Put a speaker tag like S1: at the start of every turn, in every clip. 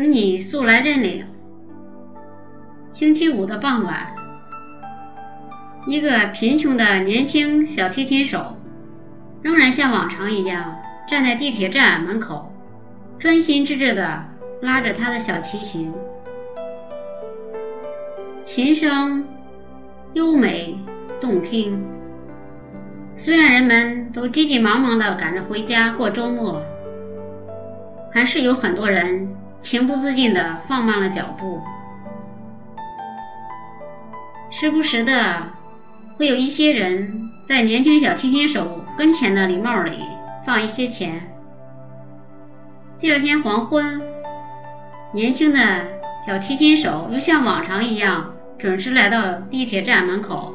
S1: 请你速来认领。星期五的傍晚，一个贫穷的年轻小提琴手，仍然像往常一样站在地铁站门口，专心致志地拉着他的小提琴。琴声优美动听，虽然人们都急急忙忙地赶着回家过周末，还是有很多人情不自禁地放慢了脚步。时不时的，会有一些人在年轻小提琴手跟前的礼帽里放一些钱。第二天黄昏，年轻的小提琴手又像往常一样准时来到地铁站门口，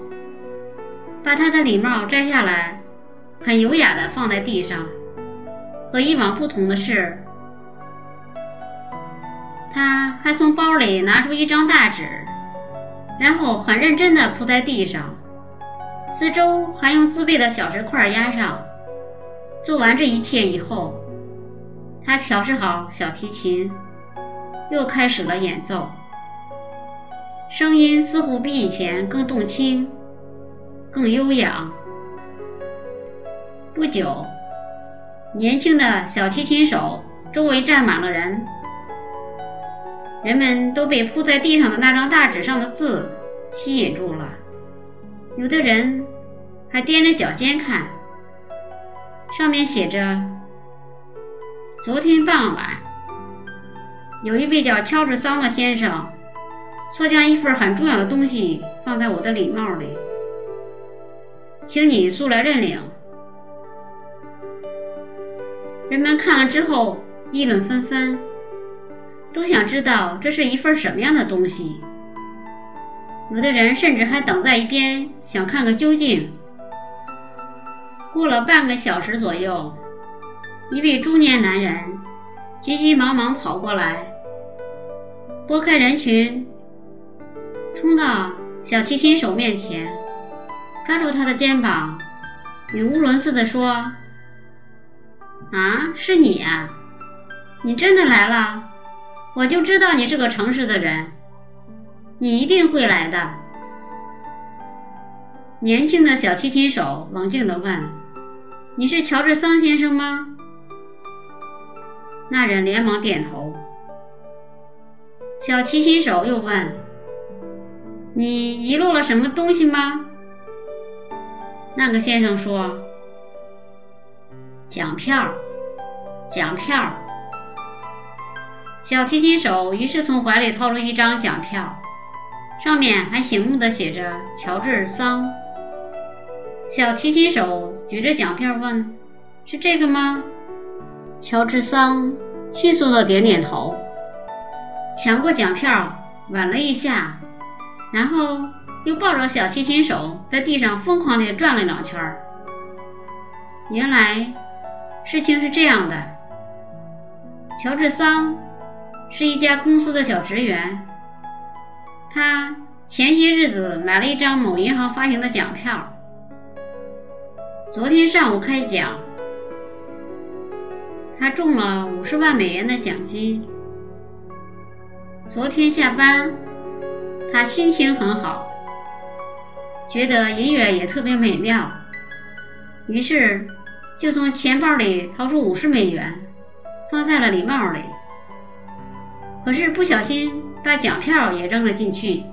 S1: 把他的礼帽摘下来，很优雅的放在地上。和以往不同的是，他还从包里拿出一张大纸。然后很认真地铺在地上，四周还用自备的小石块压上。做完这一切以后，他调试好小提琴，又开始了演奏。声音似乎比以前更动听，更悠扬。不久，年轻的小提琴手周围站满了人。人们都被铺在地上的那张大纸上的字吸引住了，有的人还踮着脚尖看，上面写着：“昨天傍晚，有一位叫乔治桑的先生，错将一份很重要的东西放在我的礼帽里，请你速来认领。”人们看了之后议论纷纷。都想知道这是一份什么样的东西，有的人甚至还等在一边想看个究竟。过了半个小时左右，一位中年男人急急忙忙跑过来，拨开人群，冲到小提琴手面前，抓住他的肩膀，语无伦次地说：“啊，是你啊，你真的来了。”我就知道你是个诚实的人，你一定会来的。年轻的小提琴手冷静地问：“你是乔治桑先生吗？”那人连忙点头。小提琴手又问：“你遗落了什么东西吗？”那个先生说：“奖票，奖票。”小提琴手于是从怀里掏出一张奖票，上面还醒目的写着“乔治桑”。小提琴手举着奖票问：“是这个吗？”乔治桑迅速的点点头，抢过奖票，吻了一下，然后又抱着小提琴手在地上疯狂地转了两圈。原来事情是这样的，乔治桑。是一家公司的小职员，他前些日子买了一张某银行发行的奖票，昨天上午开奖，他中了五十万美元的奖金。昨天下班，他心情很好，觉得音乐也特别美妙，于是就从钱包里掏出五十美元，放在了礼帽里。可是不小心把奖票也扔了进去。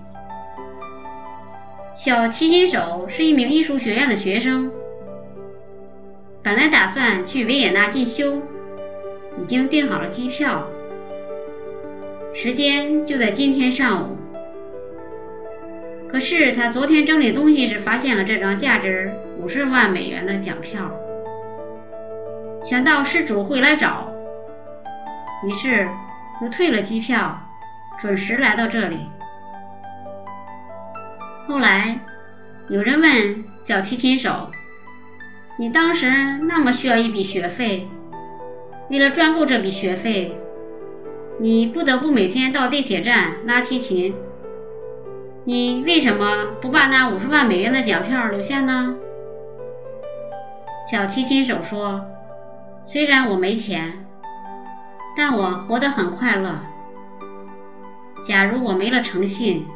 S1: 小提琴手是一名艺术学院的学生，本来打算去维也纳进修，已经订好了机票，时间就在今天上午。可是他昨天整理东西时发现了这张价值五十万美元的奖票，想到失主会来找，于是。又退了机票，准时来到这里。后来有人问小提琴手：“你当时那么需要一笔学费，为了赚够这笔学费，你不得不每天到地铁站拉提琴。你为什么不把那五十万美元的奖票留下呢？”小提琴手说：“虽然我没钱。”但我活得很快乐，假如我没了诚信，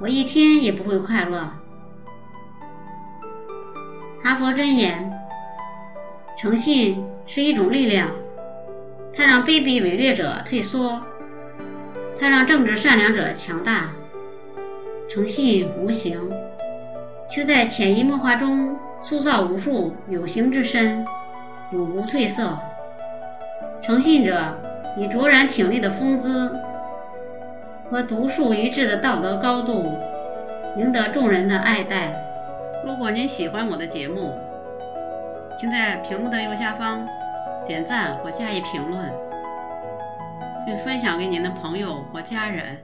S1: 我一天也不会快乐。哈佛箴言：诚信是一种力量，它让卑鄙伪劣者退缩，它让正直善良者强大。诚信无形，却在潜移默化中塑造无数有形之身，永不褪色。诚信者以卓然挺立的风姿和独树一帜的道德高度，赢得众人的爱戴。如果您喜欢我的节目，请在屏幕的右下方点赞或加以评论，并分享给您的朋友或家人。